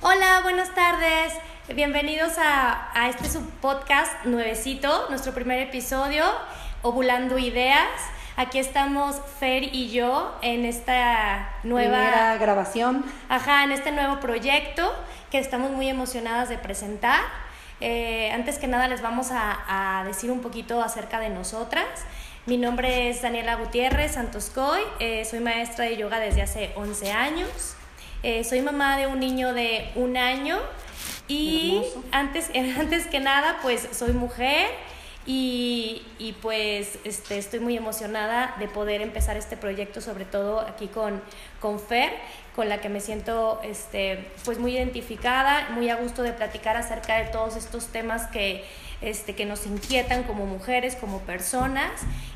Hola, buenas tardes. Bienvenidos a, a este subpodcast nuevecito, nuestro primer episodio, Ovulando Ideas. Aquí estamos Fer y yo en esta nueva Primera grabación. Ajá, en este nuevo proyecto que estamos muy emocionadas de presentar. Eh, antes que nada les vamos a, a, decir un poquito acerca de nosotras. Mi nombre es Daniela Gutiérrez Santoscoy, eh, soy maestra de yoga desde hace 11 años. Eh, soy mamá de un niño de un año y antes, antes que nada pues soy mujer y, y, pues este, estoy muy emocionada de poder empezar este proyecto, sobre todo aquí con, con Fer, con la que me siento este, pues muy identificada, muy a gusto de platicar acerca de todos estos temas que, este, que nos inquietan como mujeres, como personas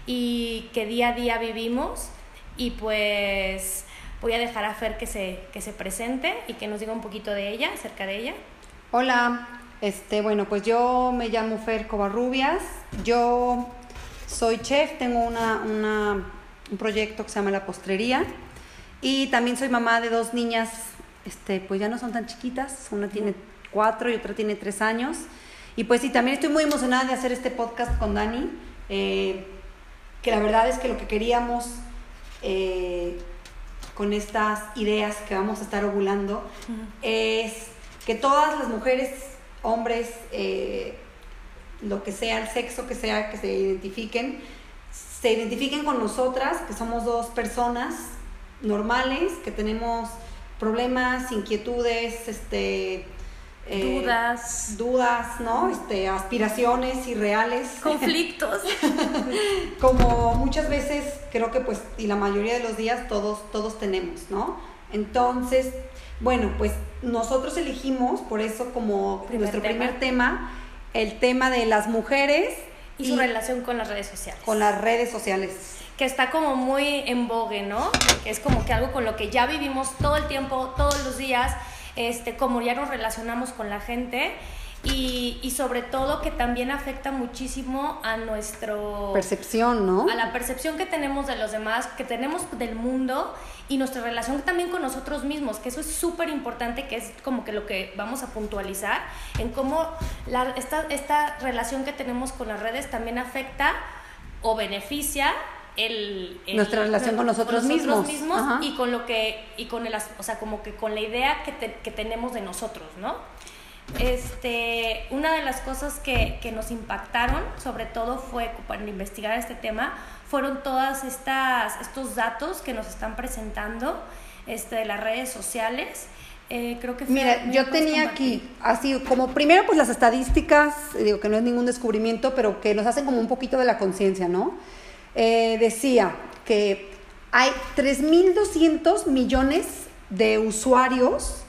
y que día a día vivimos. Y pues voy a dejar a Fer que se, que se presente y que nos diga un poquito de ella, acerca de ella. Hola, este, bueno, pues yo me llamo Fer Covarrubias, yo soy chef, tengo una, una, un proyecto que se llama La Postrería. Y también soy mamá de dos niñas, este, pues ya no son tan chiquitas, una tiene cuatro y otra tiene tres años. Y pues sí, también estoy muy emocionada de hacer este podcast con Dani, eh, que la verdad es que lo que queríamos eh, con estas ideas que vamos a estar ovulando uh -huh. es que todas las mujeres hombres, eh, lo que sea, el sexo que sea, que se identifiquen, se identifiquen con nosotras, que somos dos personas normales, que tenemos problemas, inquietudes, este, eh, dudas, dudas, ¿no? Este, aspiraciones irreales, conflictos, como muchas veces creo que pues y la mayoría de los días todos todos tenemos, ¿no? Entonces bueno, pues nosotros elegimos, por eso como primer nuestro tema. primer tema, el tema de las mujeres y, y, su relación con las redes sociales. Con las redes sociales. Que está como muy en vogue, ¿no? Que es como que algo con lo que ya vivimos todo el tiempo, todos los días, este, como ya nos relacionamos con la gente. Y, y, sobre todo que también afecta muchísimo a nuestro percepción, ¿no? A la percepción que tenemos de los demás, que tenemos del mundo y nuestra relación también con nosotros mismos, que eso es súper importante, que es como que lo que vamos a puntualizar, en cómo la, esta, esta relación que tenemos con las redes también afecta o beneficia el, el, nuestra relación con nosotros, con nosotros mismos, mismos y con lo que y con el o sea como que con la idea que, te, que tenemos de nosotros no este, una de las cosas que, que, nos impactaron, sobre todo fue para investigar este tema, fueron todas estas estos datos que nos están presentando este, de las redes sociales. Eh, creo que Mira, yo tenía aquí, así como primero pues las estadísticas, digo que no es ningún descubrimiento, pero que nos hacen como un poquito de la conciencia, ¿no? Eh, decía que hay 3.200 millones de usuarios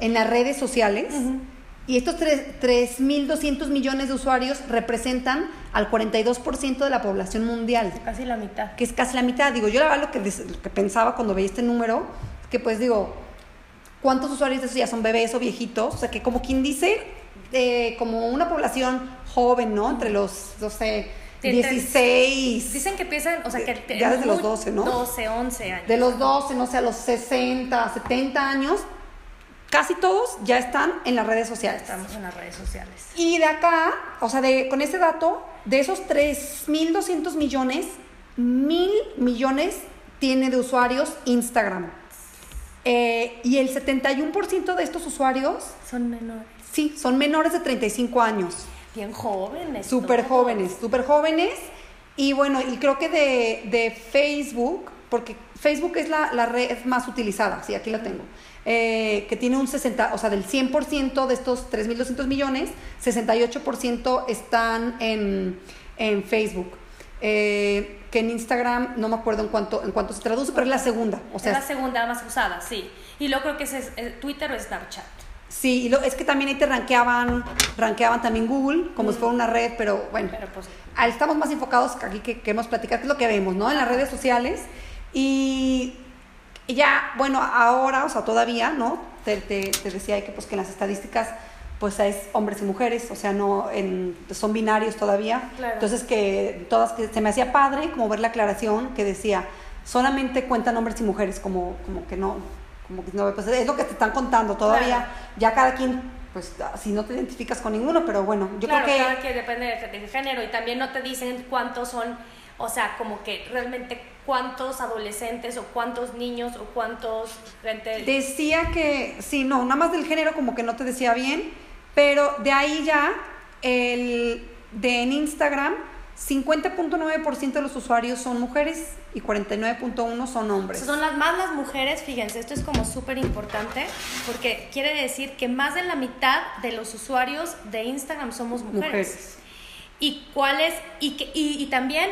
en las redes sociales. Uh -huh. Y estos 3.200 millones de usuarios representan al 42% de la población mundial. Casi la mitad. Que es casi la mitad. Digo, yo la verdad lo que, lo que pensaba cuando veía este número, que pues digo, ¿cuántos usuarios de eso ya son bebés o viejitos? O sea, que como quien dice, eh, como una población joven, ¿no? Entre los, no sé, 16. Dicen que empiezan, o sea, que... Ya desde los 12, ¿no? 12, 11 años. De los 12, no sé, a los 60, 70 años, casi todos ya están en las redes sociales. Estamos en las redes sociales. Y de acá, o sea, de, con ese dato, de esos 3.200 millones, mil millones tiene de usuarios Instagram. Eh, y el 71% de estos usuarios... Son menores. Sí, son menores de 35 años. Bien jóvenes. Súper jóvenes, súper jóvenes. Y bueno, y creo que de, de Facebook, porque Facebook es la, la, red más utilizada, sí, aquí la tengo, eh, que tiene un 60, o sea, del 100% de estos 3.200 millones, 68% están en, en Facebook. Eh, que en Instagram no me acuerdo en cuánto, en cuánto se traduce, pero es la segunda. O sea, es la segunda más usada, sí. Y luego creo que es, es Twitter o Snapchat. Sí, y lo, es que también ahí te rankeaban, rankeaban también Google, como mm. si fuera una red, pero bueno, pero pues, estamos más enfocados aquí que queremos platicar, que es lo que vemos, ¿no? En las redes sociales. Y, y ya, bueno, ahora, o sea, todavía, ¿no? Te, te, te decía que, pues, que en las estadísticas pues es hombres y mujeres, o sea, no en, son binarios todavía. Claro. Entonces que todas que se me hacía padre como ver la aclaración que decía, solamente cuentan hombres y mujeres, como, como que no, como que no, pues es lo que te están contando todavía. Claro. ya cada quien, pues si no te identificas con ninguno, pero bueno, yo claro, creo que... Claro, que depende del género y también no te dicen cuántos son, o sea, como que realmente cuántos adolescentes o cuántos niños o cuántos gente... Decía que, sí, no, nada más del género como que no te decía bien, pero de ahí ya, el, de en Instagram, 50.9% de los usuarios son mujeres y 49.1 son hombres. son las más las mujeres, fíjense, esto es como súper importante porque quiere decir que más de la mitad de los usuarios de Instagram somos mujeres. mujeres. Y cuáles, y, que, y, y también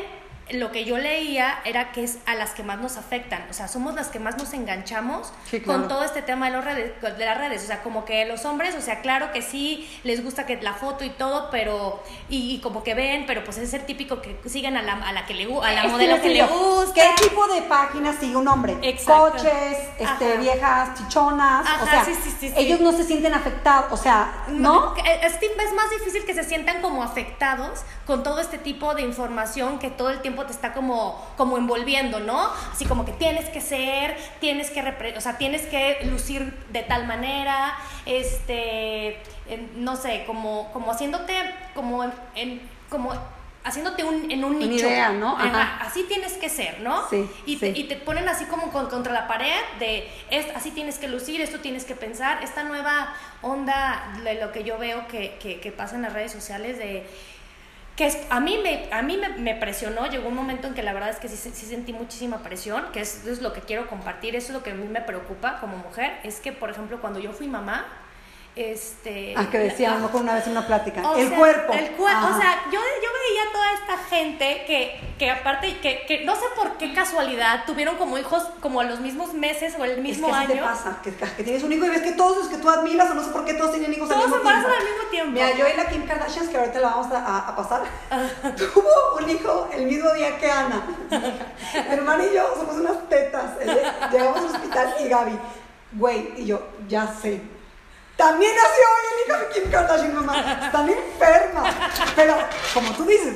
lo que yo leía era que es a las que más nos afectan, o sea, somos las que más nos enganchamos con todo este tema de, los redes, de las redes, o sea, como que los hombres, o sea, claro que sí, les gusta que la foto y todo, pero, y, como que ven, pero pues es el típico que siguen a la, a la que le a la modelo que le gusta. ¿Qué tipo de página sigue un hombre? Coches, este, viejas chichonas, o sea, ellos no se sienten afectados, o sea, ¿no? Es, es más difícil que se sientan como afectados con todo este tipo de información que todo el tiempo te está como, como envolviendo, ¿no? Así como que tienes que ser, tienes que, o sea, tienes que lucir de tal manera, este, no sé, como, como haciéndote, como en, como haciéndote un, en un nicho. idea, ¿no? así tienes que ser, ¿no? Sí, y, Te, y te ponen así como contra la pared de, es, así tienes que lucir, esto tienes que pensar. Esta nueva onda de lo que yo veo que, que, que pasa en las redes sociales de que es, a mí, me, a mí me, presionó, llegó un momento en que la verdad es que sí, sí sentí muchísima presión, que es, es, lo que quiero compartir, eso es lo que a mí me preocupa como mujer, es que, por ejemplo, cuando yo fui mamá, este, ah, que decíamos una vez en una plática. el cuerpo. El cuerpo. O sea, yo, yo veía toda esta gente que, que aparte, que, que no sé por qué casualidad, tuvieron como hijos como a los mismos meses o el mismo es que año. te pasa? Que, que, tienes un hijo y ves que todos los que tú admiras o no sé por qué todos tienen hijos todos al mismo tiempo. Todos se al mismo tiempo. Mira, yo y la Kim Kardashian, que ahorita la vamos a, a pasar, tuvo un hijo el mismo día que Ana. Mi hermana y yo somos unas tetas. Llegamos al hospital y Gaby, güey, y yo, ya sé también nació hoy el hijo de Kim Kardashian, mamá. Están enfermas. Pero, como tú dices,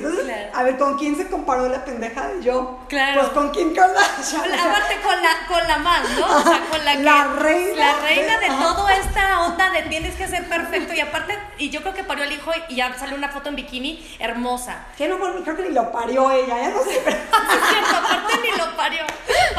a ver, ¿con quién se comparó la pendeja de yo? Claro. Pues con Kim Kardashian. Aparte con la, con la más, ¿no? O sea, con la que. La reina. La reina de, toda esta onda de tienes que ser perfecto. Y aparte, y yo creo que parió el hijo y ya salió una foto en bikini hermosa. Que no, creo que ni lo parió ella, ya no sé. es cierto, aparte ni lo parió.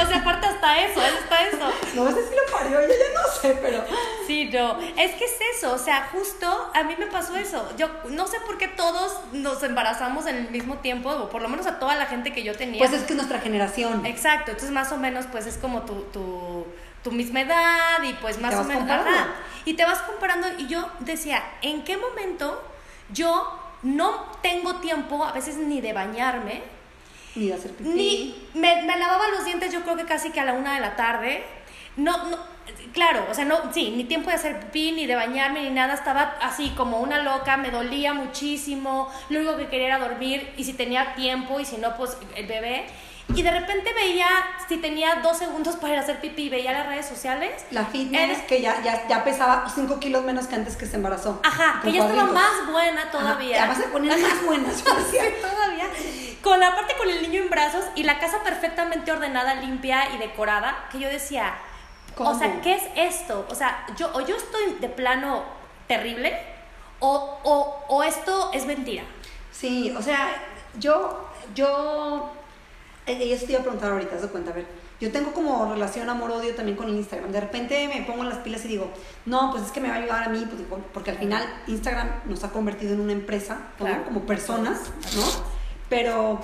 O sea, aparte hasta eso, hasta eso. No sé si lo parió ella, ya no sé, pero. Sí, no. Es ¿qué es eso? O sea, justo a mí me pasó eso. Yo no sé por qué todos nos embarazamos en el mismo tiempo, o por lo menos a toda la gente que yo tenía. Pues es que es nuestra generación. Exacto, entonces más o menos pues es como tu, tu, tu misma edad y pues más o menos... Y te vas comparando y yo decía, ¿en qué momento yo no tengo tiempo a veces ni de bañarme? Ni de hacer pipí. Ni me, me lavaba los dientes yo creo que casi que a la una de la tarde. No, no, claro, o sea, no, sí, ni tiempo de hacer pipí, ni de bañarme, ni nada, estaba así como una loca, me dolía muchísimo, lo único que quería era dormir, y si tenía tiempo, y si no, pues el bebé. Y de repente veía, si tenía dos segundos para ir a hacer pipí, veía las redes sociales. La fitness, que ya, ya, ya pesaba cinco kilos menos que antes que se embarazó. Ajá, que ya estaba más buena todavía. ya vas a poner más buena, sí, todavía. Con la parte con el niño en brazos y la casa perfectamente ordenada, limpia y decorada, que yo decía, o sea, ¿qué es esto? O sea, yo, o yo estoy de plano terrible o, o, o esto es mentira. Sí, o sea, yo, yo, eh, eso te iba a preguntar ahorita, se cuenta, a ver, yo tengo como relación amor-odio también con Instagram. De repente me pongo en las pilas y digo, no, pues es que me va a ayudar a mí, pues, porque al final Instagram nos ha convertido en una empresa, como personas, ¿no? Pero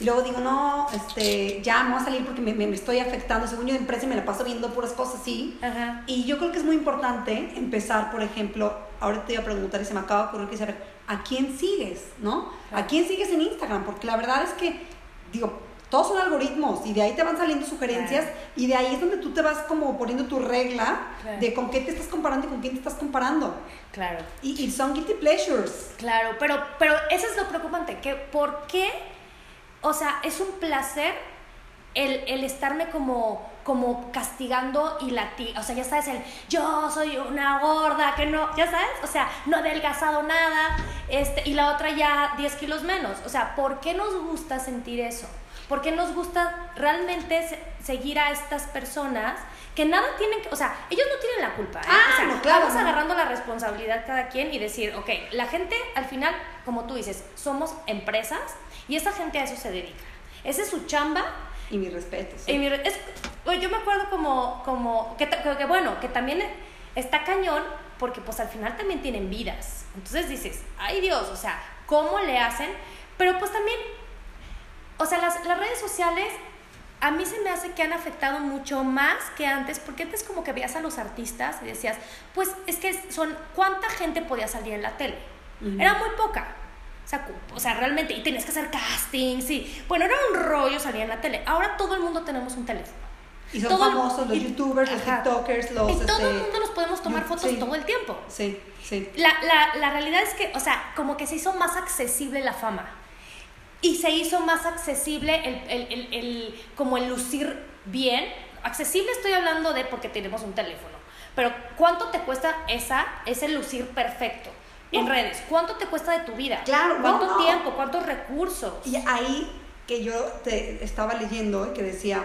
y luego digo, no, este, ya me voy a salir porque me, me, estoy afectando. Según yo de empresa me la paso viendo puras cosas así. Y yo creo que es muy importante empezar, por ejemplo, ahorita te iba a preguntar y se me acaba de ocurrir que saber, ¿a quién sigues? ¿No? ¿A quién sigues en Instagram? Porque la verdad es que, digo, todos son algoritmos y de ahí te van saliendo sugerencias y de ahí es donde tú te vas como poniendo tu regla de con qué te estás comparando y con quién te estás comparando. Claro. Y, y son guilty pleasures. Claro, pero, pero eso es lo preocupante, que ¿por qué? O sea, es un placer el, estarme como, como castigando y latir, o sea, ya sabes, el yo soy una gorda, que no, ya sabes, o sea, no he adelgazado nada, este, y la otra ya 10 kilos menos, o sea, ¿por qué nos gusta sentir eso? ¿Por qué nos gusta realmente seguir a estas personas que nada tienen que, o sea, ellos no tienen la culpa. ¿eh? Ah, o sea, no, claro, vamos no. agarrando la responsabilidad cada quien y decir, ok, la gente al final, como tú dices, somos empresas y esa gente a eso se dedica. Esa es su chamba. Y mi respeto. sí. Y mi es- bueno, yo me acuerdo como, como que, que- que bueno, que también está cañón porque pues al final también tienen vidas. Entonces dices, ay Dios, o sea, ¿cómo le hacen? Pero pues también, o sea, las, las redes sociales a mí se me hace que han afectado mucho más que antes, porque antes como que veías a los artistas y decías, pues es que son, ¿cuánta gente podía salir en la tele? Era muy poca. O sea, o sea, realmente, y tenías que hacer castings, y bueno, era un rollo salir en la tele. Ahora todo el mundo tenemos un teléfono. Y son todo el- famosos los y- youtubers, los ajá. tiktokers, los... y todo el este, mundo nos podemos tomar fotos sí. todo el tiempo. Sí, sí. La, la, la realidad es que, o sea, como que se hizo más accesible la fama. Y se hizo más accesible el, el, el, el- como el lucir bien. Accesible estoy hablando de porque tenemos un teléfono. Pero ¿cuánto te cuesta esa, ese lucir perfecto en No. redes? ¿Cuánto te cuesta de tu vida? Claro, no, ¿Cuánto no. tiempo? ¿Cuántos recursos? Y ahí que yo te estaba leyendo y que decía,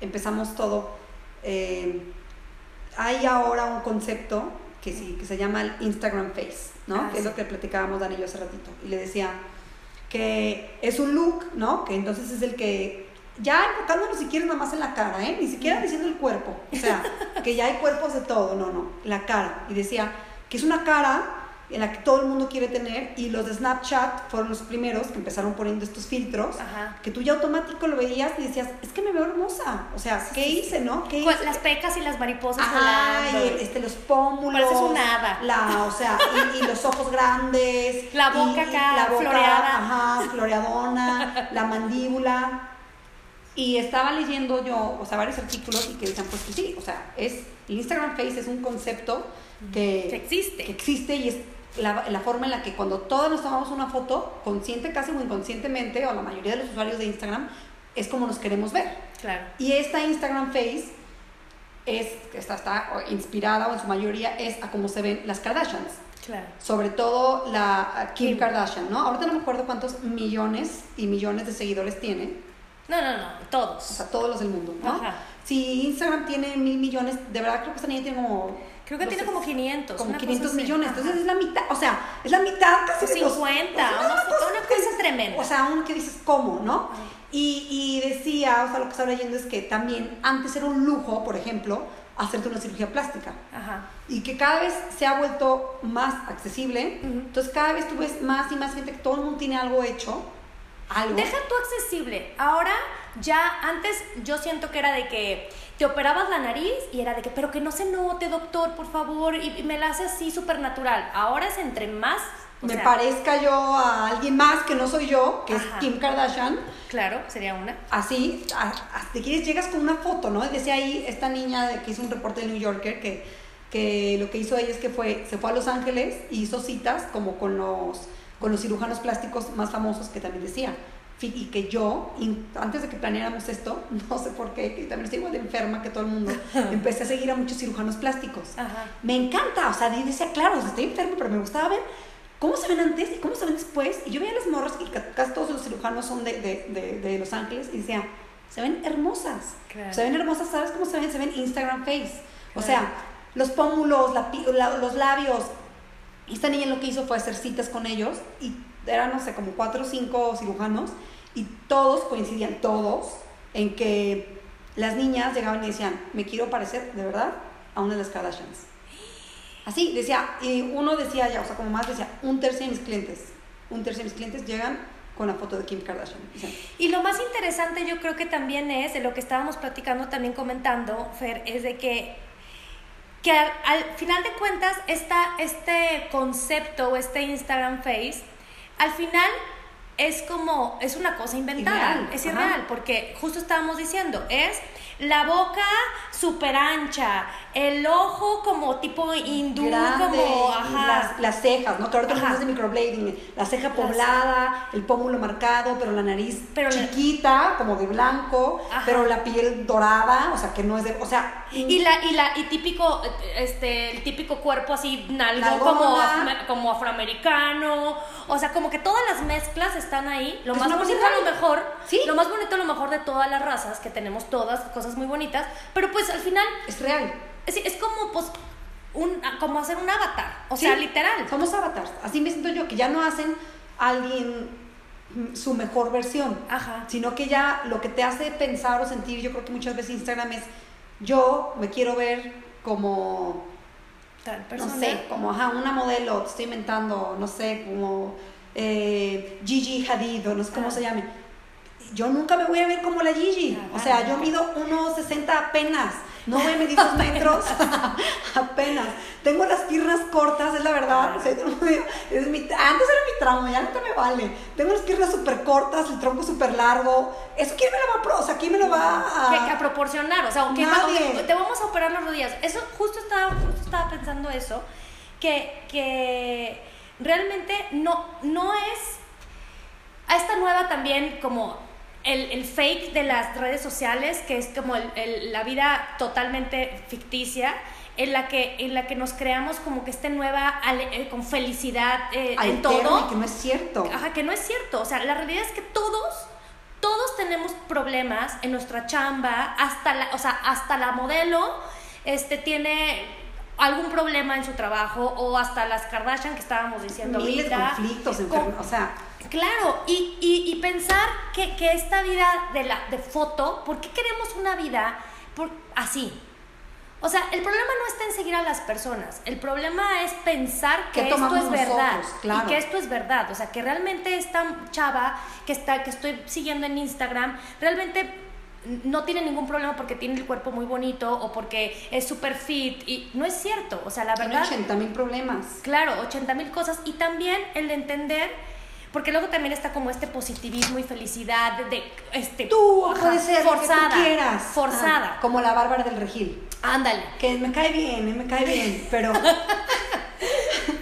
empezamos todo, eh, hay ahora un concepto que, sí, que se llama el Instagram Face, ¿no? Ah, que es sí. lo que platicábamos Dani y yo hace ratito. Y le decía que es un look, ¿no? Que entonces es el que, ya enfocándonos si quieres nada más en la cara, ¿eh? Ni siquiera diciendo el cuerpo. O sea, que ya hay cuerpos de todo, no, no, la cara. Y decía que es una cara en la que todo el mundo quiere tener y los de Snapchat fueron los primeros que empezaron poniendo estos filtros Ajá. que tú ya automático lo veías y decías, es que me veo hermosa. O sea, ¿qué hice, no? ¿Qué hice? Las pecas y las mariposas Ajá, volando. y este, los pómulos. Pareces un hada. La, o sea, y, y los ojos grandes. La boca y- y acá, la boca, floreada. Ajá, floreadona, la mandíbula. Y estaba leyendo yo, o sea, varios artículos y que decían, pues que sí, o sea, es, Instagram Face es un concepto que, Que existe. que existe y es la, la forma en la que cuando todos nos tomamos una foto, consciente casi o inconscientemente, o la mayoría de los usuarios de Instagram, es como nos queremos ver. Claro. Y esta Instagram Face es, está, está inspirada o en su mayoría es a cómo se ven las Kardashians. Claro. Sobre todo la Kim, Kim. Kardashian, ¿no? Ahorita no me acuerdo cuántos millones y millones de seguidores tiene, No, no, no, o todos. sea, todos los del mundo, ¿no? Ajá. Si Instagram tiene mil millones, de verdad creo que esta niña tiene como... Creo que no tiene sé, como 500. Como una 500 cosa así. millones, entonces es la mitad, o sea, es la mitad casi de los- 50, o sea, una cosa- una que cosa dices- tremenda. O sea, uno que dices, ¿cómo, no? Y, y decía, o sea, lo que estaba leyendo es que también antes era un lujo, por ejemplo, hacerte una cirugía plástica. Ajá. Y que cada vez se ha vuelto más accesible. Entonces, cada vez tú ves más y más gente que todo el mundo tiene algo hecho. Algo. Deja tú accesible. Ahora, ya antes yo siento que era de que te operabas la nariz y era de que, pero que no se note, doctor, por favor, y, y me la hace así súper natural. Ahora es entre más. me sea, parezca yo a alguien más que no soy yo, que Ajá. es Kim Kardashian. Claro, sería una. así, te quieres, llegas con una foto, ¿no? Decía ahí esta niña que hizo un reporte del New Yorker que, que lo que hizo ella es que fue, se fue a Los Ángeles y hizo citas como con los, con los cirujanos plásticos más famosos que también decía. Y que yo, antes de que planeáramos esto, no sé por qué, que también estoy igual de enferma que todo el mundo, empecé a seguir a muchos cirujanos plásticos. Ajá. Me encanta, o sea, decía, claro, o sea, estoy enferma, pero me gustaba ver cómo se ven antes y cómo se ven después. Y yo veía las morras, y ca- casi todos los cirujanos son de, de, de, de Los Ángeles, y decía, se ven hermosas. Claro. Se ven hermosas, ¿sabes cómo se ven? Se ven Instagram face. O Claro. sea, los pómulos, la- los labios. Y esta niña lo que hizo fue hacer citas con ellos, y eran, no sé, como cuatro o cinco cirujanos, y todos coincidían, todos, en que las niñas llegaban y decían, me quiero parecer, de verdad, a una de las Kardashians. Así, decía, y uno decía ya, o sea, como más decía, un tercio de mis clientes, un tercio de mis clientes llegan con la foto de Kim Kardashian. Y lo más interesante yo creo que también es, de lo que estábamos platicando, también comentando, Fer, es de que, que al, al final de cuentas esta, este concepto o este Instagram Face, al final es como, es una cosa inventada, Irreal, es ajá. irreal, porque justo estábamos diciendo, es la boca súper ancha, el ojo como tipo hindú, grande, como, ajá. las, las cejas, ¿no? Que ahora tenemos de microblading, la ceja poblada, el pómulo marcado, pero la nariz Pero la- chiquita, como de blanco, Ajá. pero la piel dorada, o sea, que no es de, o sea, Y la, y la, y típico, este, el típico cuerpo así, Nalgona. como, como afroamericano. O sea, como que todas las mezclas están ahí. Lo más bonito a lo mejor, Sí. lo más bonito a lo mejor de todas las razas, que tenemos todas cosas muy bonitas, pero pues al final Es real. Es, es como pues un, como hacer un avatar, o Sí, sea, literal. Somos avatars. Así me siento yo, que ya no hacen a alguien mm, su mejor versión. Ajá. Sino que ya lo que te hace pensar o sentir, yo creo que muchas veces Instagram es, yo me quiero ver como, Tal persona. no sé, como ajá, una modelo, te estoy inventando, no sé, como eh, Gigi Hadid o no sé cómo Ah. se llame. Yo nunca me voy a ver como la Gigi. O sea, yo mido 1,60 apenas. No voy a medir dos metros apenas. Tengo las piernas cortas, es la verdad. O sea, yo no me- es mi- antes era mi trauma, ya no me vale. Tengo las piernas súper cortas, el tronco súper largo. ¿Eso quién me lo va a pro? O sea, ¿quién me lo va a...? a proporcionar, o sea, aunque Nadie. te vamos a operar las rodillas. Eso justo estaba, justo estaba pensando eso, que, que realmente no, no es a esta nueva también como el, el fake de las redes sociales, que es como el- el- la vida totalmente ficticia. En la, que, en la que nos creamos como que esta nueva eh, con felicidad eh, en todo que no es cierto. Ajá, que no es cierto. O sea, la realidad es que todos, todos tenemos problemas en nuestra chamba, hasta la, o sea, hasta la modelo este, tiene algún problema en su trabajo, o hasta las Kardashian que estábamos diciendo Miles ahorita. conflictos, Con- o sea... Claro, y, y, y pensar que, que esta vida de, la, de foto, ¿por qué queremos una vida por, así? O sea, el problema no está en seguir a las personas, el problema es pensar que ¿Qué esto es verdad? Claro. y que esto es verdad, o sea, que realmente esta chava que está que estoy siguiendo en Instagram realmente no tiene ningún problema porque tiene el cuerpo muy bonito o porque es super fit y no es cierto, o sea, la Tiene verdad 80 mil problemas. Claro, 80 mil cosas. Y también el de entender, porque luego también está como este positivismo y felicidad de, de, este Tú ajá, puedes ser forzada, lo que tú quieras. Forzada. Ah, como la Bárbara del Regil. Ándale. Que me cae bien, eh, me cae bien, pero...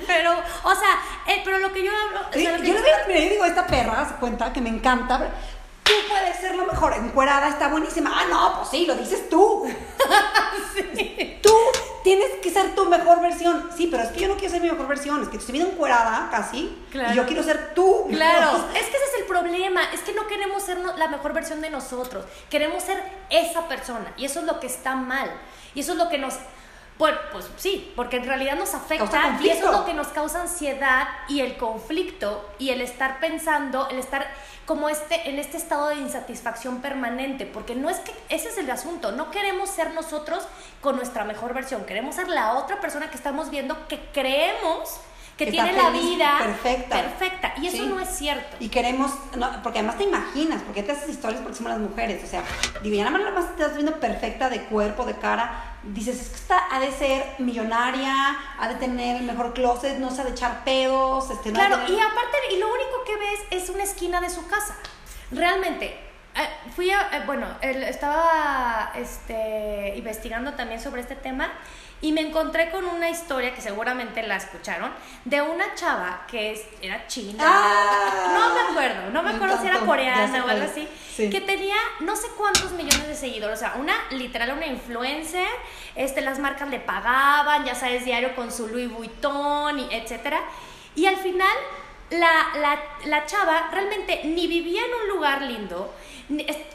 Pero, o sea, eh, pero lo que yo hablo. o sea, lo que yo yo digo, esta perra, se cuenta que me encanta. Tú puedes ser lo mejor, encuerada está buenísima. Ah, no, pues sí, lo dices tú. Tú tienes que ser tu mejor versión. Sí, pero es que yo no quiero ser mi mejor versión, es que estoy viendo encuerada casi. Claro. Y yo quiero ser tú. Claro, es que ese es el problema, es que no queremos ser la mejor versión de nosotros, queremos ser esa persona y eso es lo que está mal y eso es lo que nos, pues, pues sí, porque en realidad nos afecta y eso es lo que nos causa ansiedad y el conflicto y el estar pensando, el estar como este, en este estado de insatisfacción permanente, porque no es que, ese es el asunto, no queremos ser nosotros con nuestra mejor versión, queremos ser la otra persona que estamos viendo que creemos que, Que tiene la vida perfecta. perfecta. Y eso Sí. no es cierto. Y queremos, no, porque además te imaginas, porque te haces historias porque somos las mujeres, o sea, nada más estás viendo perfecta de cuerpo, de cara, dices, es que esta ha de ser millonaria, ha de tener el mejor closet, no se ha de echar pedos, este, no Claro, tener- y aparte, y lo único que ves es una esquina de su casa. Realmente, eh, fui a, eh, bueno, estaba este, investigando también sobre este tema y me encontré con una historia que seguramente la escucharon, de una chava que es, era china, Ah, no me acuerdo, no me, me acuerdo si era coreana o algo así, Sí. que tenía no sé cuántos millones de seguidores, o sea, una literal, una influencer, este, las marcas le pagaban, ya sabes, diario con su Louis Vuitton, y etcétera, y al final la, la, la chava realmente ni vivía en un lugar lindo,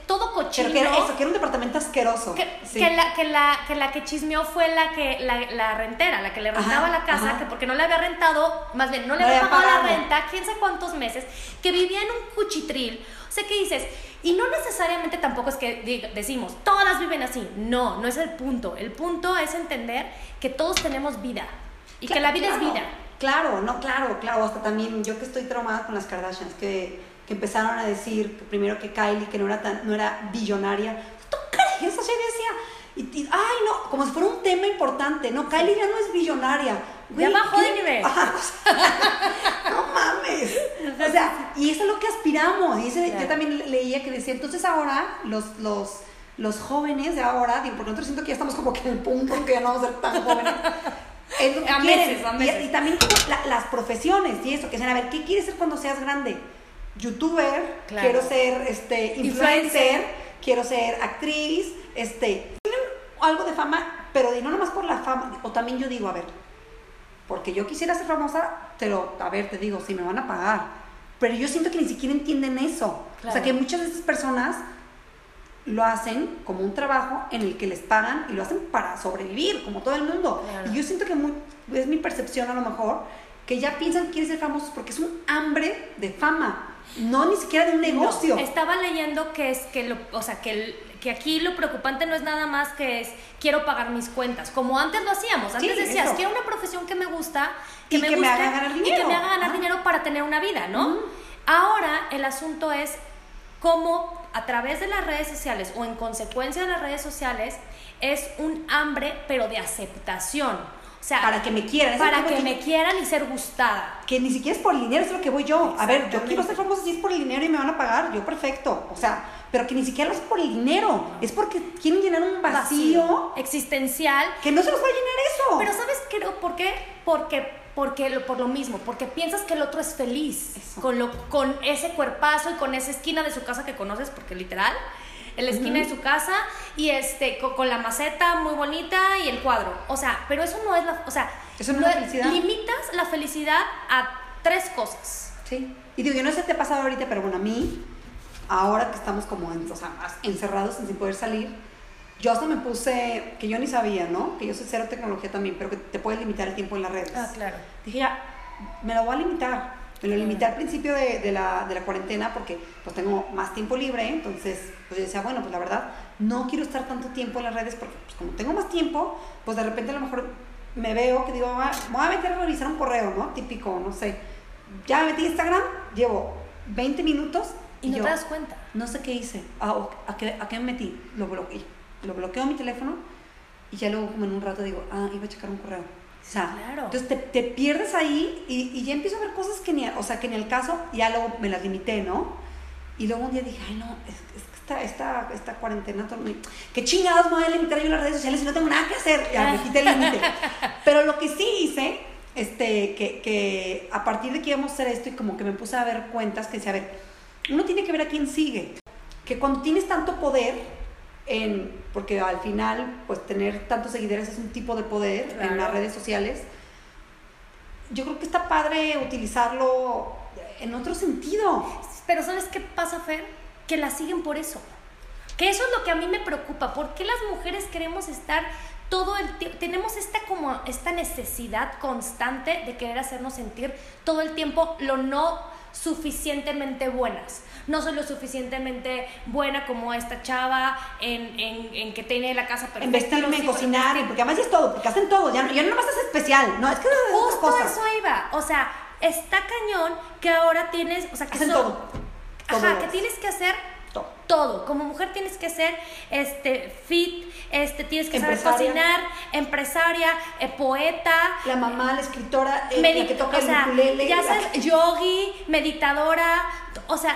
todo cochino. Pero que era eso, que era un departamento asqueroso. Que, Sí. que la, que, la, que la que chismeó fue la que la, la rentera, la que le rentaba Ajá, la casa, ajá. que porque no le había rentado, más bien no le No había pagado la renta, quién sabe cuántos meses, que vivía en un cuchitril. O sea, que dices, y no necesariamente tampoco es que diga- decimos, todas viven así. No, no es el punto. El punto es entender que todos tenemos vida y que la vida es vida. Claro, no, claro, claro. Hasta también yo que estoy traumada con las Kardashians, que, que empezaron a decir que primero que Kylie, que no era, tan, no era billonaria. ¿Tú crees? Decía, y, y- ay, no, como si fuera un tema importante. No, Kylie ya no es billonaria. Ya bajó de nivel. Ajá, o sea, no mames. O sea, y eso es lo que aspiramos. Y ese- Claro. yo también le- leía que decía, entonces ahora los, los, los jóvenes de ahora, digo, porque nosotros siento que ya estamos como que en el punto que ya no vamos a ser tan jóvenes. Es lo que A quieren. meses, a Y- meses. Y, también la- las profesiones y eso, que dicen, a ver, ¿qué quieres ser cuando seas grande? Youtuber, Claro. quiero ser este, influencer, Influencer. quiero ser actriz, este, tienen algo de fama, pero no nomás por la fama, o también yo digo, a ver, porque yo quisiera ser famosa, pero a ver, te digo, si me van a pagar, pero yo siento que ni siquiera entienden eso. O sea, que muchas de esas personas lo hacen como un trabajo en el que les pagan y lo hacen para sobrevivir, como todo el mundo. Y yo siento que es mi percepción a lo mejor, que ya piensan que quieren ser famosos porque es un hambre de fama, no ni siquiera de un negocio. estaba leyendo que es que lo, o sea, que, que aquí lo preocupante no es nada más que es quiero pagar mis cuentas, como antes lo hacíamos. Antes decías, quiero una profesión que me gusta, que me que me haga ganar dinero. Y que me haga ganar dinero para tener una vida, ¿no? Ahora el asunto es cómo a través de las redes sociales o en consecuencia de las redes sociales es un hambre pero de aceptación. O sea, para que me quieran. Para que, me quieran y ser gustada. Que ni siquiera es por el dinero, es lo que voy yo. A ver, yo quiero ser famosa si es por el dinero y me van a pagar, yo perfecto. O sea, pero que ni siquiera es por el dinero, es porque quieren llenar un vacío, existencial. Que no se los va a llenar eso. Pero ¿sabes qué? ¿Por qué? Porque porque por lo mismo, porque piensas que el otro es feliz con, lo, con ese cuerpazo y con esa esquina de su casa que conoces, porque literal, en la esquina de su casa y este con, la maceta muy bonita y el cuadro. O sea, pero eso no es la, o sea, eso no es la felicidad. Limitas la felicidad a tres cosas. Sí. Y digo, yo no sé si te ha pasado ahorita, pero bueno, a mí ahora que estamos como en, o sea, encerrados sin poder salir, yo hasta me puse, que yo ni sabía, ¿no? Que yo soy cero tecnología también, pero que te puedes limitar el tiempo en las redes. Ah, claro. Dije, ya, me lo voy a limitar. Me lo limité al principio de, de, la, de, la, cuarentena porque pues tengo más tiempo libre, entonces pues yo decía, bueno, pues la verdad, no quiero estar tanto tiempo en las redes porque pues como tengo más tiempo, pues de repente a lo mejor me veo que digo, ah, me voy a meter a revisar un correo, ¿no? Típico, no sé. Ya me metí a Instagram, llevo 20 minutos. Y, no te das cuenta. No sé qué hice. Ah, ¿a, qué, ¿A qué me metí? Lo bloqueé lo bloqueo mi teléfono y ya luego como en un rato digo, ah, iba a checar un correo. O sea, entonces te, te, pierdes ahí y, y, ya empiezo a ver cosas que ni, o sea, que en el caso ya luego me las limité, ¿no? Y luego un día dije, ay, no, es, es que esta, esta, esta cuarentena, qué chingados me voy a limitar yo las redes sociales si no tengo nada que hacer. Ya me quité el límite. Pero lo que sí hice, este, que, que a partir de que íbamos a hacer esto y como que me puse a ver cuentas que decía, a ver, uno tiene que ver a quién sigue. Que cuando tienes tanto poder, en, porque al final, pues tener tantos seguidores es un tipo de poder en las redes sociales. Yo creo que está padre utilizarlo en otro sentido. Pero ¿sabes qué pasa, Fer? Que la siguen por eso. Que eso es lo que a mí me preocupa. ¿Por qué las mujeres queremos estar todo el tiempo? Tenemos esta como esta necesidad constante de querer hacernos sentir todo el tiempo lo no suficientemente buenas no soy lo suficientemente buena como esta chava en, en, en que tiene la casa perfecta. En vestirme, en cocinar, porque además es todo, porque hacen todo, ya, ya no más es especial, no, es que Justo eso iba, o sea, está cañón que ahora tienes, o sea, que hacen todo. Ajá, que tienes que hacer todo. todo. Como mujer tienes que ser este, fit, este, tienes que saber cocinar, empresaria, eh, poeta. La mamá, la escritora, eh, la que toca o sea, el Ya sabes, yogi, meditadora, o sea,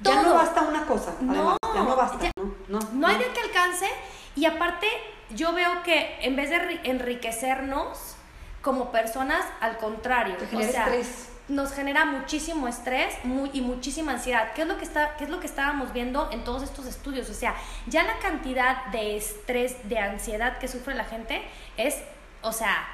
ya no basta una cosa, además, ya no basta. no, no, hay de que alcance. Y aparte yo veo que en vez de enriquecernos como personas, al contrario, o sea, nos genera muchísimo estrés y muchísima ansiedad. ¿Qué es, lo que está, ¿Qué es lo que estábamos viendo en todos estos estudios? O sea, ya la cantidad de estrés, de ansiedad que sufre la gente es, o sea,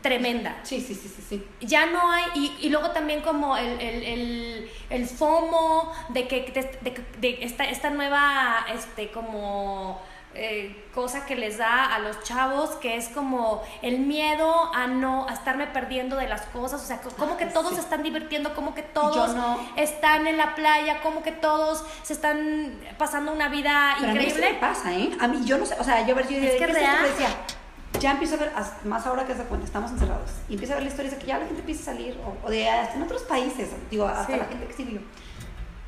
tremenda. Sí, sí, sí, sí, sí. Ya no hay, y, y luego también como el, el, el, el FOMO de que de, de, esta, esta nueva, este, como... Eh, cosa que les da a los chavos que es como el miedo a no a estarme perdiendo de las cosas o sea como que todos se están divirtiendo como que todos están en la playa como que todos se están pasando una vida increíble a mí pasa eh a mí yo no sé o sea yo, ver, yo, es que real. ya empiezo a ver, más ahora que se cuenta, estamos encerrados, y empiezo a ver la historia de que ya la gente empieza a salir, o, de hasta en otros países, digo, hasta la gente que sí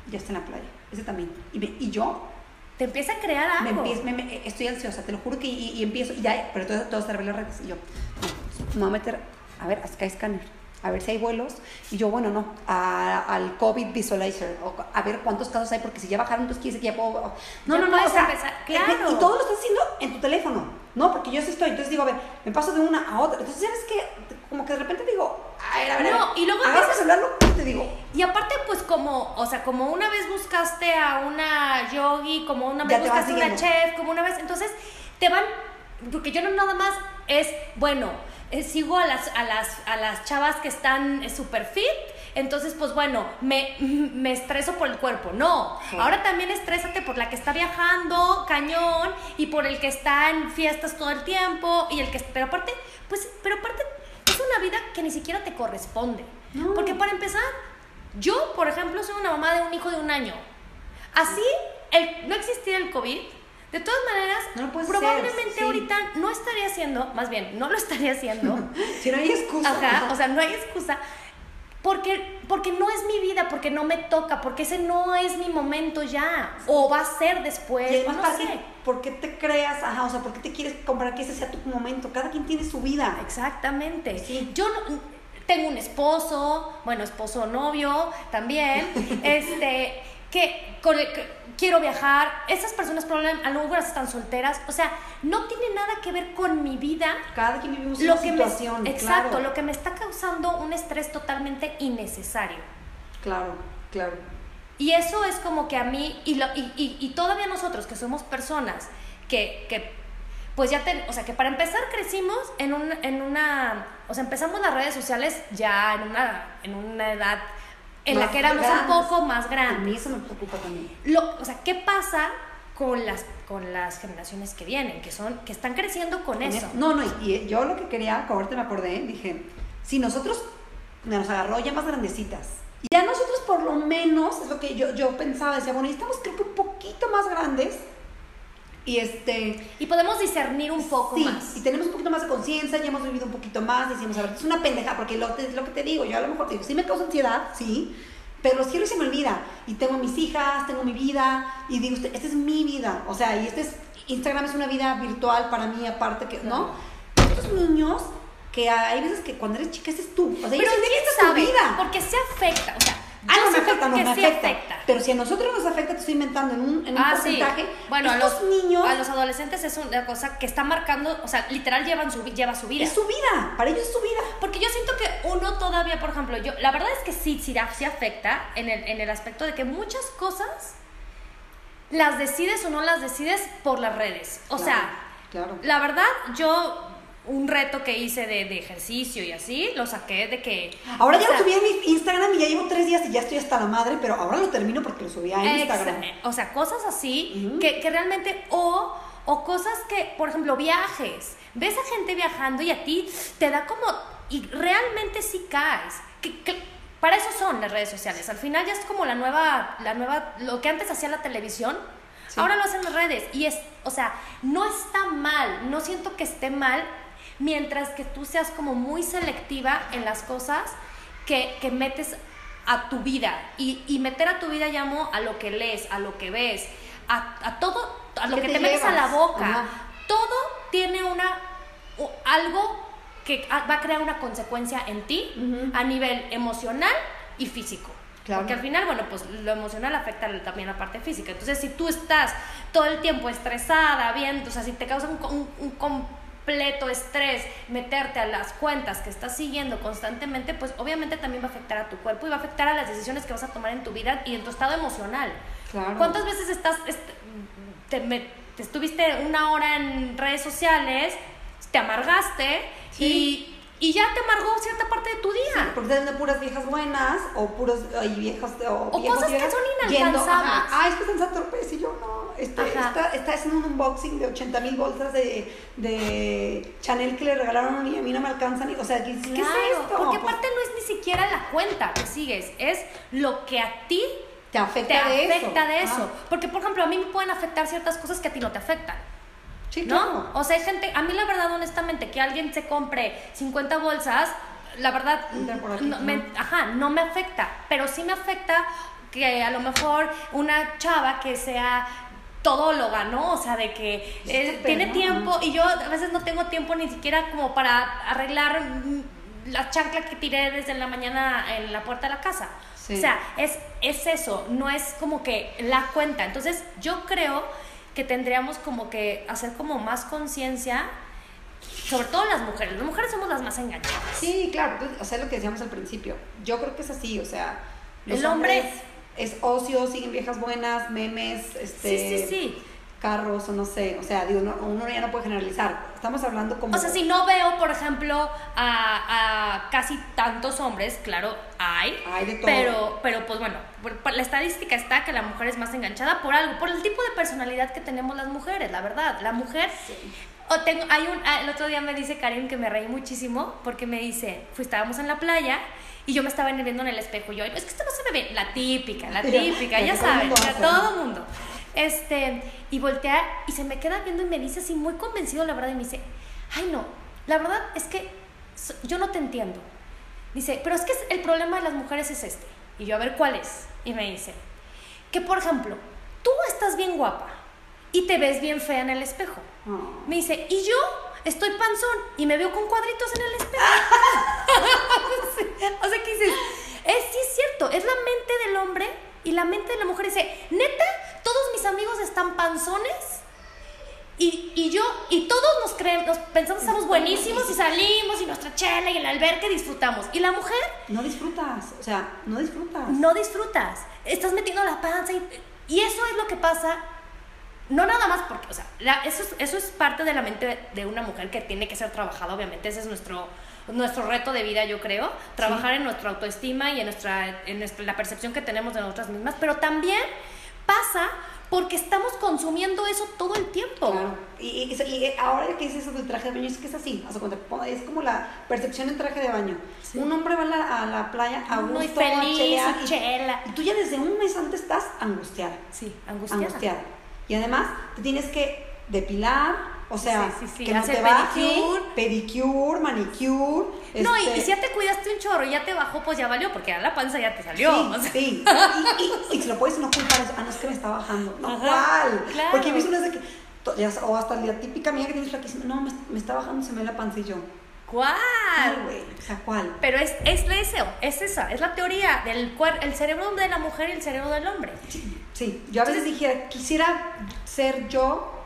ya está en la playa, ese también. Y, y yo... Te empieza a crear algo. Me empiezo, me, estoy ansiosa, te lo juro que, y, empiezo, y ya, pero todo, todo en las redes, y yo, me voy a meter, a ver, Sky Scanner, a ver si hay vuelos. Y yo, bueno, no, al COVID Visualizer, a ver cuántos casos hay, porque si ya bajaron, entonces quiere decir que ya puedo. No, no, no, o sea, claro. Y todo lo estás haciendo en tu teléfono, ¿no? Porque yo sí estoy, entonces digo, a ver, me paso de una a otra. Entonces, ¿sabes qué? Como que de repente digo, a ver, a ver. No, y luego agarras hablarlo, te digo. Y aparte, pues, como, o sea, como una vez buscaste a una yogi, como una vez buscaste a una chef, como una vez, entonces te van, porque yo no nada más es, bueno, eh, sigo a las, a, las, a las chavas que están eh, super fit, entonces pues bueno, me, me estreso por el cuerpo. No, ahora también estrésate por la que está viajando cañón y por el que está en fiestas todo el tiempo y el que... Pero aparte, pues, pero aparte es una vida que ni siquiera te corresponde. Porque para empezar, yo, por ejemplo, soy una mamá de un hijo de un año. Así, el, no existiera el COVID, de todas maneras, probablemente ahorita no estaría haciendo, más bien, no lo estaría haciendo. si no hay excusa. Ajá, o sea, no hay excusa. Porque, porque no es mi vida, porque no me toca, porque ese no es mi momento ya. O va a ser después. Y no sé. ¿Por qué te creas? Ajá, o sea, ¿por qué te quieres comprar que ese sea tu momento? Cada quien tiene su vida. Exactamente. Sí. Yo no, tengo un esposo, bueno, esposo novio también, este, que, con el, que quiero viajar. Esas personas probablemente a lo mejor están solteras. O sea, no tiene nada que ver con mi vida. Cada quien vivimos lo una que situación. Me, exacto, lo que me está causando un estrés totalmente innecesario. Claro, claro. Y eso es como que a mí, y, lo, y, y, todavía nosotros que somos personas que, que pues ya, ten, o sea, que para empezar crecimos en, un, en una, o sea, empezamos las redes sociales ya en una, en una edad en la que éramos un poco más grandes. A mí eso me preocupa también. Lo, o sea, ¿qué pasa con las, con las generaciones que vienen, que, son, que están creciendo con, eso? No, no, y yo lo que quería, ahorita me acordé, dije, si nosotros nos agarró ya más grandecitas, ya nosotros por lo menos, es lo que yo, yo pensaba, decía, bueno, estamos creo que un poquito más grandes, y, este, y podemos discernir un poco más. Y tenemos un poquito más de conciencia, ya hemos vivido un poquito más, decimos, a ver, es una pendeja, porque lo, es lo que te digo, yo a lo mejor digo, sí me causa ansiedad, sí, pero lo quiero y se me olvida. Y tengo mis hijas, tengo mi vida, y digo, esta es mi vida, o sea, y este es, Instagram es una vida virtual para mí, aparte que, ¿no? Estos niños que hay veces que cuando eres chica, ese es tú. O sea, pero quién sabe, vida. Porque se afecta, o sea, Ah, no me afecta, no me afecta. Pero si a nosotros nos afecta, te estoy inventando en un, en un ah, porcentaje. Bueno, a los niños. A los adolescentes es una cosa que está marcando, o sea, literal llevan su, lleva su vida. Es su vida, para ellos es su vida. Porque yo siento que uno todavía, por ejemplo, yo, la verdad es que sí, sí, sí afecta en el, en el aspecto de que muchas cosas las decides o no las decides por las redes. O sea, claro. la verdad, yo un reto que hice de, de, ejercicio y así, lo saqué de que... Ahora ya lo subí en mi Instagram y ya llevo tres días y ya estoy hasta la madre, pero ahora lo termino porque lo subí a Instagram. O sea, cosas así que, que, realmente... O, o cosas que, por ejemplo, viajes. Ves a gente viajando y a ti te da como... Y realmente sí caes. Que, que, para eso son las redes sociales. Al final ya es como la nueva... La nueva lo que antes hacía la televisión, Ahora lo hacen las redes y es, o sea, no está mal, no siento que esté mal mientras que tú seas como muy selectiva en las cosas que, que metes a tu vida. Y, y, meter a tu vida llamo a lo que lees, a lo que ves, a, a todo, a lo que te, metes a la boca. Todo tiene una, algo que va a crear una consecuencia en ti a nivel emocional y físico. Porque al final, bueno, pues lo emocional afecta también la parte física. Entonces, si tú estás todo el tiempo estresada, bien, o sea, si te causa un, un completo estrés, meterte a las cuentas que estás siguiendo constantemente, pues obviamente también va a afectar a tu cuerpo y va a afectar a las decisiones que vas a tomar en tu vida y en tu estado emocional. ¿Cuántas veces estás, te, estuviste una hora en redes sociales, te amargaste y y ya te amargó cierta parte de tu día. Sí, porque de puras viejas buenas o puros y viejas o, o cosas que son inalcanzables. ah, es que están en y yo no. Este, está, está, haciendo un unboxing de 80 mil bolsas de, de Chanel que le regalaron y a mí no me alcanzan. o sea, ¿qué, es esto? Porque pues aparte no es ni siquiera la cuenta que sigues, es lo que a ti te afecta, de, afecta de eso. Porque, por ejemplo, a mí me pueden afectar ciertas cosas que a ti no te afectan. ¿No? O sea, hay gente, a mí la verdad, honestamente, que alguien se compre 50 bolsas, la verdad, no, me, ajá, no me afecta, pero sí me afecta que a lo mejor una chava que sea todóloga, ¿no? O sea, de que eh, tiene tiempo y yo a veces no tengo tiempo ni siquiera como para arreglar la chancla que tiré desde la mañana en la puerta de la casa. O sea, es, es eso, no es como que la cuenta. Entonces, yo creo que tendríamos como que hacer como más conciencia, sobre todo las mujeres. Las mujeres somos las más enganchadas. Sí, claro, pues, o sea, lo que decíamos al principio. Yo creo que es así, o sea, los el hombre es ocio, siguen viejas buenas, memes, este, sí, sí, sí. Carros o no sé, o sea, digo, uno ya no puede generalizar. estamos hablando como... O sea, si no veo, por ejemplo, a, a casi tantos hombres, claro, hay. Hay de todo. Pero, pero pues bueno, la estadística está que la mujer es más enganchada por algo, por el tipo de personalidad que tenemos las mujeres, la verdad. La mujer... O tengo, hay un, ah, el otro día me dice Karim que me reí muchísimo porque me dice, fue, estábamos en la playa y yo me estaba viendo en el espejo y yo, es que esto no se ve bien, la típica, la Ya, típica, ya todo el saben, mundo ya todo mundo. Este, y voltea y se me queda viendo y me dice así muy convencido, la verdad, y me dice, ay no, la verdad es que yo no te entiendo. Dice, pero es que el problema de las mujeres es este. Y yo, a ver, ¿cuál es? Y me dice, que por ejemplo, tú estás bien guapa y te ves bien fea en el espejo. Oh. Me dice, y yo estoy panzón y me veo con cuadritos en el espejo. o sea, ¿qué dices? Es, sí es cierto, es la mente del hombre y la mente de la mujer. Dice, neta, mis amigos están panzones y, y yo, y todos nos creemos, nos pensamos que estamos buenísimos y salimos y nuestra chela y el albergue disfrutamos. Y la mujer No disfrutas, o sea, no disfrutas. no disfrutas. Estás metiendo la panza y, y eso es lo que pasa. No nada más porque, o sea, la- eso, es, eso es parte de la mente de, una mujer que tiene que ser trabajada, obviamente. Ese es nuestro, nuestro reto de vida, yo creo. Trabajar en nuestra autoestima y en, nuestra, en nuestra- la percepción que tenemos de nosotras mismas. Pero también pasa porque estamos consumiendo eso todo el tiempo. Claro. Y, y- y ahora que dices eso del traje de baño, es que es así. es como la percepción del traje de baño. Sí. Un hombre va a la, a la playa a gusto, Muy feliz, y- chela. Y tú ya desde un mes antes estás angustiada. Sí, angustiada. Angustiada. Y además te tienes que depilar, o sea, Sí, sí, sí, que no te pedicure. pedicure, manicure. No, y, este, y si ya te cuidaste un chorro y ya te bajó, pues ya valió, porque ya la panza ya te salió. Sí, o sea. sí. Y, y, y se lo puedes no culpar. eso, Ah, no es que me está bajando. No, Ajá, ¿cuál? claro. Porque he visto unas de que. ya o hasta la típica amiga que tienes flaquísima. No, me, me está bajando, se me ve la panza y yo. ¿Cuál? Güey. O sea, ¿cuál? Pero es, es eso, es esa, es la teoría del el cerebro de la mujer y el cerebro del hombre. Sí, yo a veces dijera, quisiera ser yo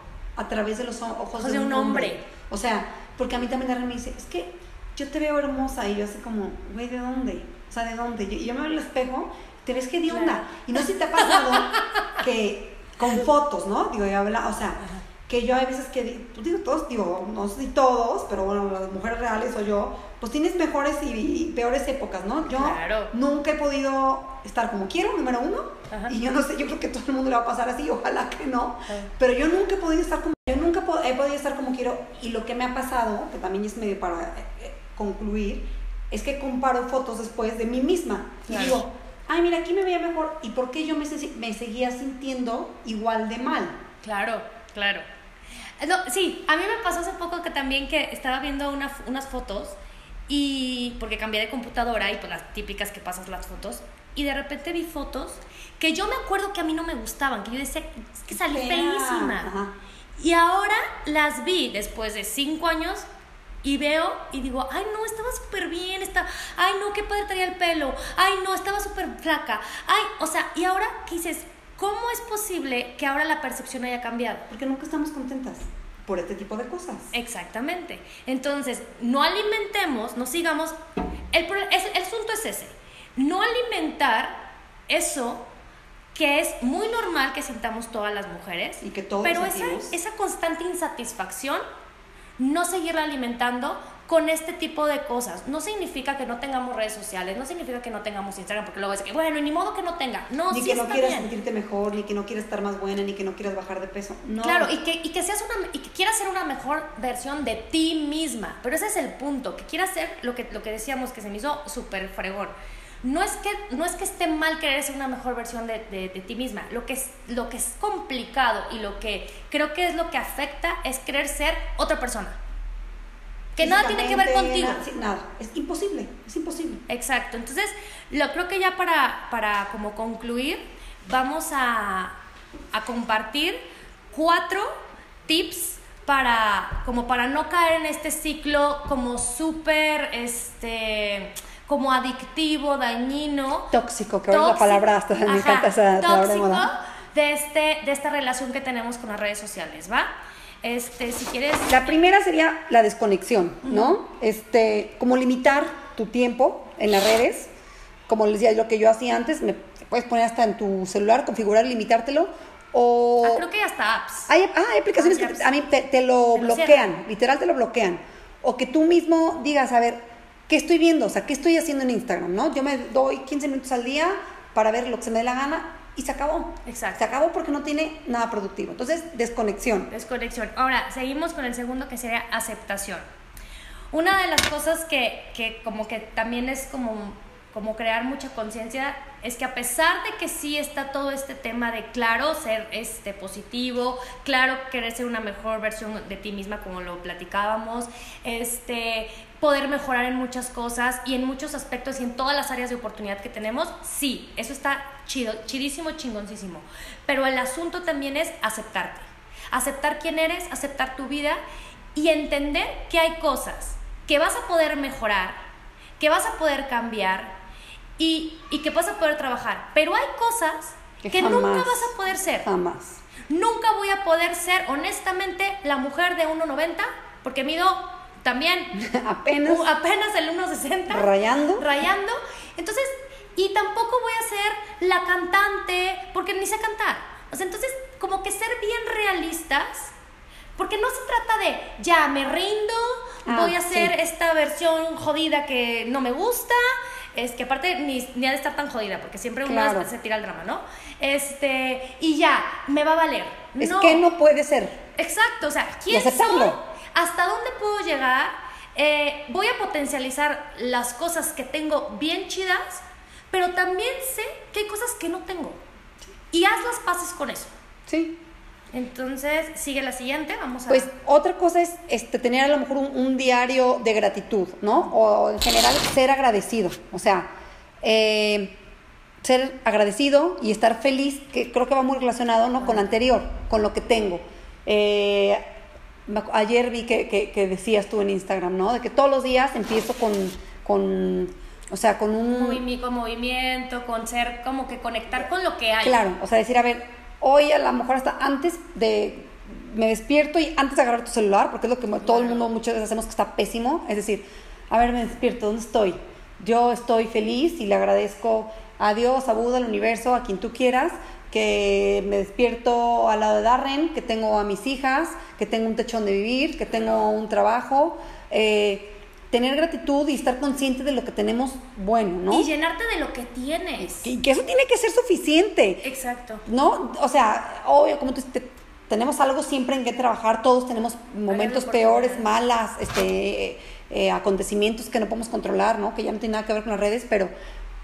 a través de los ojos, de un hombre. O sea, porque a mí también la gente me dice, es que yo te veo hermosa. Y yo así como, güey, ¿de dónde? O sea, ¿de dónde? Y yo me veo en el espejo, te ves que de onda. Claro. Y no sé si te ha pasado que con fotos, ¿no? Digo, yo habla, o sea, que yo hay veces que, pues digo todos, digo, no sé si todos, pero bueno, las mujeres reales o yo, pues tienes mejores y, y peores épocas, ¿no? Yo Claro. nunca he podido estar como quiero, número uno, Ajá. y yo no sé, yo creo que todo el mundo le va a pasar así, ojalá que no, Ajá. pero yo nunca he podido estar como, yo nunca he podido estar como quiero, y lo que me ha pasado, que también es medio para eh, eh, concluir, es que comparo fotos después de mí misma, Claro. y digo, ay, mira, aquí me veía mejor, ¿y por qué yo me, me seguía sintiendo igual de mal? Claro, claro. No, sí, a mí me pasó hace poco que también que estaba viendo una- unas fotos y porque cambié de computadora y pues las típicas que pasas las fotos y de repente vi fotos que yo me acuerdo que a mí no me gustaban, que yo decía, es que salí feísima. Ajá. Y ahora las vi después de cinco años y veo y digo, ay no, estaba súper bien, está, ay no, qué padre traía el pelo, ay no, estaba súper flaca, ay, o sea, y ahora ¿qué dices, ¿cómo es posible que ahora la percepción haya cambiado? Porque nunca estamos contentas por este tipo de cosas. Exactamente. Entonces, no alimentemos, no sigamos. El, es- el asunto es ese. No alimentar eso que es muy normal que sintamos todas las mujeres. Y que todos Pero esa, esa constante insatisfacción, no seguirla alimentando con este tipo de cosas. No significa que no tengamos redes sociales, no significa que no tengamos Instagram, porque luego es que, bueno, ni modo que no tenga. No, ni sí que no está quieras bien. sentirte mejor, ni que no quieras estar más buena, ni que no quieras bajar de peso. No. Claro, y que, y que seas una y que quieras ser una mejor versión de ti misma. Pero ese es el punto, que quieras ser lo que, lo que decíamos que se me hizo súper fregón. No es, que, no es que esté mal querer ser una mejor versión de, de- de ti misma. Lo que, es, lo que es complicado y lo que creo que es lo que afecta es querer ser otra persona. Que nada tiene que ver contigo. Nada. Es imposible, es imposible. Exacto. Entonces, lo creo que ya para, para como concluir, vamos a, a compartir cuatro tips para como para no caer en este ciclo como súper este como adictivo, dañino. Tóxico, que es la palabra hasta me encanta esa palabra de tóxico moda. de este de esta relación que tenemos con las redes sociales, ¿va? Este, si quieres La primera sería la desconexión, ¿no? Este, como limitar tu tiempo en las redes. Como les decía, lo que yo hacía antes, me puedes poner hasta en tu celular, configurar, limitártelo o... Ah, creo que hay hasta apps. Hay, ah, hay aplicaciones Hay que apps. a mí te, te lo Te bloquean, literal te lo bloquean. O que tú mismo digas, a ver, ¿qué estoy viendo? O sea, ¿qué estoy haciendo en Instagram? ¿no? Yo me doy 15 minutos al día para ver lo que se me dé la gana y se acabó. Exacto. Se acabó porque no tiene nada productivo. Entonces, desconexión. Desconexión. Ahora, seguimos con el segundo que sería aceptación. Una de las cosas que, que como que también es como, como crear mucha conciencia es que a pesar de que sí está todo este tema de claro ser este positivo, claro querer ser una mejor versión de ti misma como lo platicábamos, este poder mejorar en muchas cosas y en muchos aspectos y en todas las áreas de oportunidad que tenemos, sí, eso está chido, chidísimo, chingoncísimo. Pero el asunto también es aceptarte. Aceptar quién eres, aceptar tu vida y entender que hay cosas que vas a poder mejorar, que vas a poder cambiar y, y que vas a poder trabajar. Pero hay cosas Que que, nunca vas a poder ser. Jamás. Nunca voy a poder ser, honestamente, la mujer de 1,90 porque mido también Apenas uh, apenas el 1,60 rayando. rayando. Entonces, y tampoco voy a ser la cantante, porque ni sé cantar. O sea, entonces, como que ser bien realistas, porque no se trata de, ya me rindo, Ah, voy a hacer sí. esta versión jodida que no me gusta. Es que aparte ni, ni ha de estar tan jodida, porque siempre uno se tira el drama, ¿no? Este, y ya, me va a valer. Es que no puede ser. Exacto, o sea, ¿quién soy? ¿Hasta dónde puedo llegar? Eh, voy a potencializar las cosas que tengo bien chidas, pero también sé que hay cosas que no tengo. Y haz las paces con eso. Sí. Entonces, sigue la siguiente, vamos a... Pues otra cosa es este, tener a lo mejor un, un diario de gratitud, ¿no? O en general ser agradecido. O sea, eh, ser agradecido y estar feliz, que creo que va muy relacionado, ¿no? Con lo anterior, con lo que tengo. Eh, ayer vi que, que- que decías tú en Instagram, ¿no? De que todos los días empiezo con, con o sea, con un... Movimi- con movimiento, con ser como que conectar con lo que hay. Claro, o sea, decir, a ver, hoy a lo mejor hasta antes de me despierto y antes de agarrar tu celular, porque es lo que todo el mundo muchas veces hacemos que está pésimo, es decir, a ver, me despierto, ¿dónde estoy? Yo estoy feliz y le agradezco a Dios, a Buda, al universo, a quien tú quieras, que me despierto al lado de Darren, que tengo a mis hijas, que tengo un techo donde vivir, que tengo un trabajo, eh, tener gratitud y estar consciente de lo que tenemos bueno, ¿no? Y llenarte de lo que tienes. Y que eso tiene que ser suficiente. Exacto. ¿no? O sea, obvio, como tú te- tenemos algo siempre en que trabajar, todos tenemos momentos peores, malas, este, eh, acontecimientos que no podemos controlar, ¿no? Que ya no tiene nada que ver con las redes, pero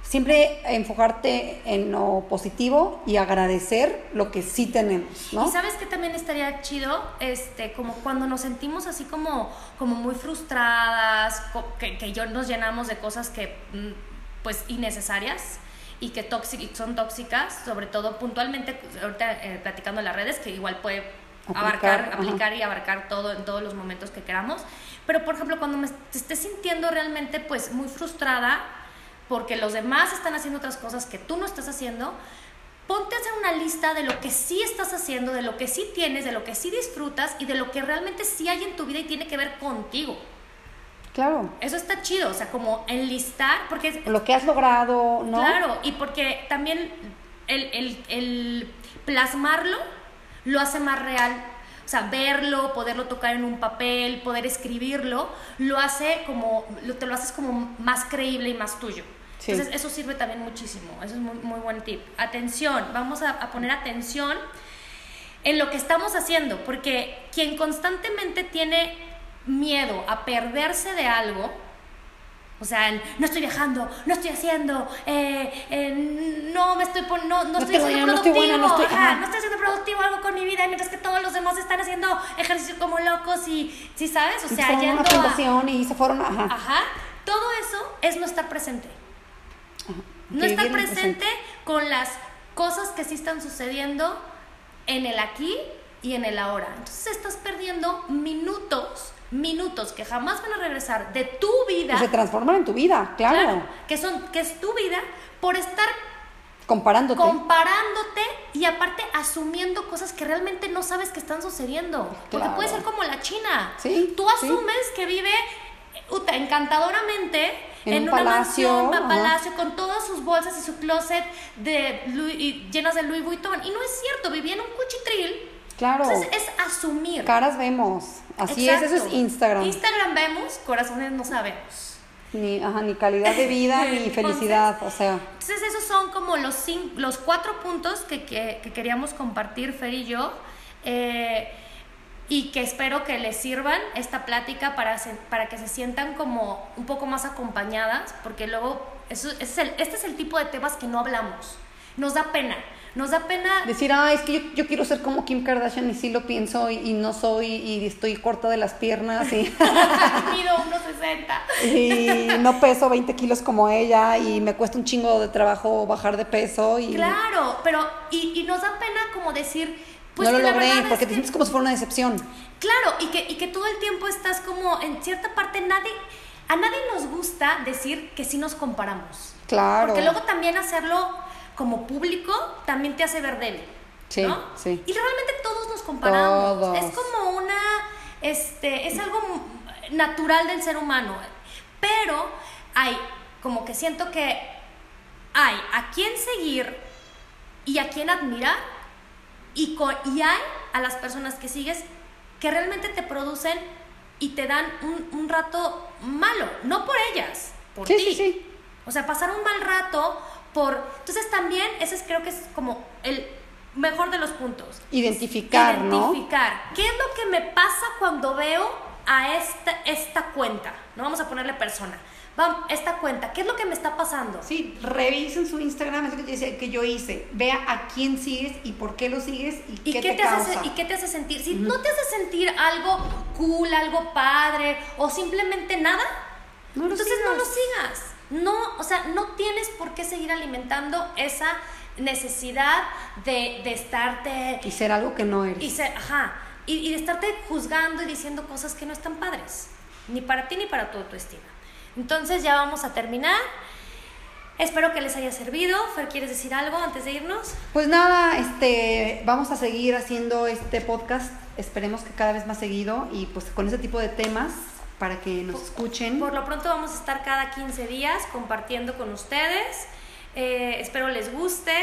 siempre enfocarte en lo positivo y agradecer lo que sí tenemos, ¿no? Y sabes que también estaría chido, este, como cuando nos sentimos así como, como muy frustradas, que, que yo nos llenamos de cosas que, mm, pues, innecesarias y que tóxic- son tóxicas, sobre todo puntualmente, ahorita eh, platicando en las redes, que igual puede Aplicar, abarcar, ajá. aplicar y abarcar todo en todos los momentos que queramos. Pero, por ejemplo, cuando me te estés sintiendo realmente, pues, muy frustrada, porque los demás están haciendo otras cosas que tú no estás haciendo, ponte a hacer una lista de lo que sí estás haciendo, de lo que sí tienes, de lo que sí disfrutas y de lo que realmente sí hay en tu vida y tiene que ver contigo. Claro. Eso está chido, o sea, como enlistar, porque Lo que has logrado, ¿no? claro, y porque también el, el- el plasmarlo lo hace más real. O sea, verlo, poderlo tocar en un papel, poder escribirlo, lo hace como, lo, te lo haces como más creíble y más tuyo. Sí. Entonces, eso sirve también muchísimo. Eso es muy, muy buen tip. Atención, vamos a, a poner atención en lo que estamos haciendo, porque quien constantemente tiene miedo a perderse de algo, o sea, el, no estoy viajando, no estoy haciendo, eh, eh, no me estoy no, no, No estoy haciendo dinero, no estoy productivo, buena, no estoy- ajá, no estoy haciendo productivo algo con mi vida, mientras que todos los demás están haciendo ejercicio como locos y, ¿sí sabes? O sea, a yendo a, y se fueron, ajá. Ajá. Todo eso es no estar presente. No estar presente con las cosas que sí están sucediendo en el aquí y en el ahora. Entonces estás perdiendo minutos, minutos que jamás van a regresar de tu vida. Que se transforman en tu vida, claro. claro, que son que es tu vida por estar Comparándote. comparándote y aparte asumiendo cosas que realmente no sabes que están sucediendo. Porque Claro. puede ser como la China. Sí, Tú sí. asumes que vive uta, encantadoramente En en, un una palacio, mansión, ajá. palacio, con todas sus bolsas y su closet de Louis- y llenas de Louis Vuitton. Y no es cierto, vivía en un cuchitril. Claro. Entonces es asumir. Caras vemos. Así es, eso es Instagram. Instagram vemos, corazones no sabemos. Ni, ajá, ni calidad de vida, ni Entonces- felicidad. O sea, Entonces esos son como los, cin- los cuatro puntos que, que- que queríamos compartir Fer y yo eh, y que espero que les sirvan esta plática para, se- para que se sientan como un poco más acompañadas porque luego eso, ese es el- este es el tipo de temas que no hablamos. Nos da pena, nos da pena decir, ah, es que yo, yo quiero ser como Kim Kardashian y sí lo pienso y, y no soy y estoy corta de las piernas y, mido 1.60. y no peso 20 kilos como ella y me cuesta un chingo de trabajo bajar de peso y Claro, pero y, y nos da pena como decir, pues no lo logré es porque te sientes como si fuera una decepción. Claro, y que, y que todo el tiempo estás como, en cierta parte, nadie, a nadie nos gusta decir que sí nos comparamos. Claro. Porque luego también hacerlo como público también te hace ver débil. Sí, ¿no? sí. Y realmente todos nos comparamos. Todos. Es como una, este, es algo natural del ser humano. Pero hay, como que siento que hay a quién seguir y a quién admirar y, co- y hay a las personas que sigues que realmente te producen y te dan un, un rato malo, no por ellas, por Sí, ti. sí, sí. O sea, pasar un mal rato por... Entonces también ese es, creo que es como el mejor de los puntos. Identificar, ¿no? Identificar. ¿Qué es lo que me pasa cuando veo a esta, esta cuenta? No vamos a ponerle persona. Vamos, esta cuenta, ¿qué es lo que me está pasando? Sí, revisen su Instagram, es lo que, yo decía que yo hice. Vea a quién sigues y por qué lo sigues y, ¿Y qué, qué, te, te hace, causa. ¿Y qué te hace sentir? Si no te hace sentir algo cool, algo padre o simplemente nada, No entonces no lo sigas. sigas. No, o sea, no tienes por qué seguir alimentando esa necesidad de, de estarte Y ser algo que no eres. y ser, ajá, y, y de estarte juzgando y diciendo cosas que no están padres, ni para ti ni para tu autoestima. Entonces ya vamos a terminar. Espero que les haya servido. Fer, ¿quieres decir algo antes de irnos? Pues nada, este, vamos a seguir haciendo este podcast. Esperemos que cada vez más seguido y pues con ese tipo de temas para que nos escuchen. Por lo pronto vamos a estar cada 15 días compartiendo con ustedes. Eh, espero les guste,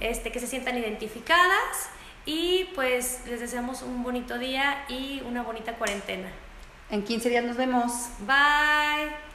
este, que se sientan identificadas y pues les deseamos un bonito día y una bonita cuarentena. En 15 días nos vemos. Bye.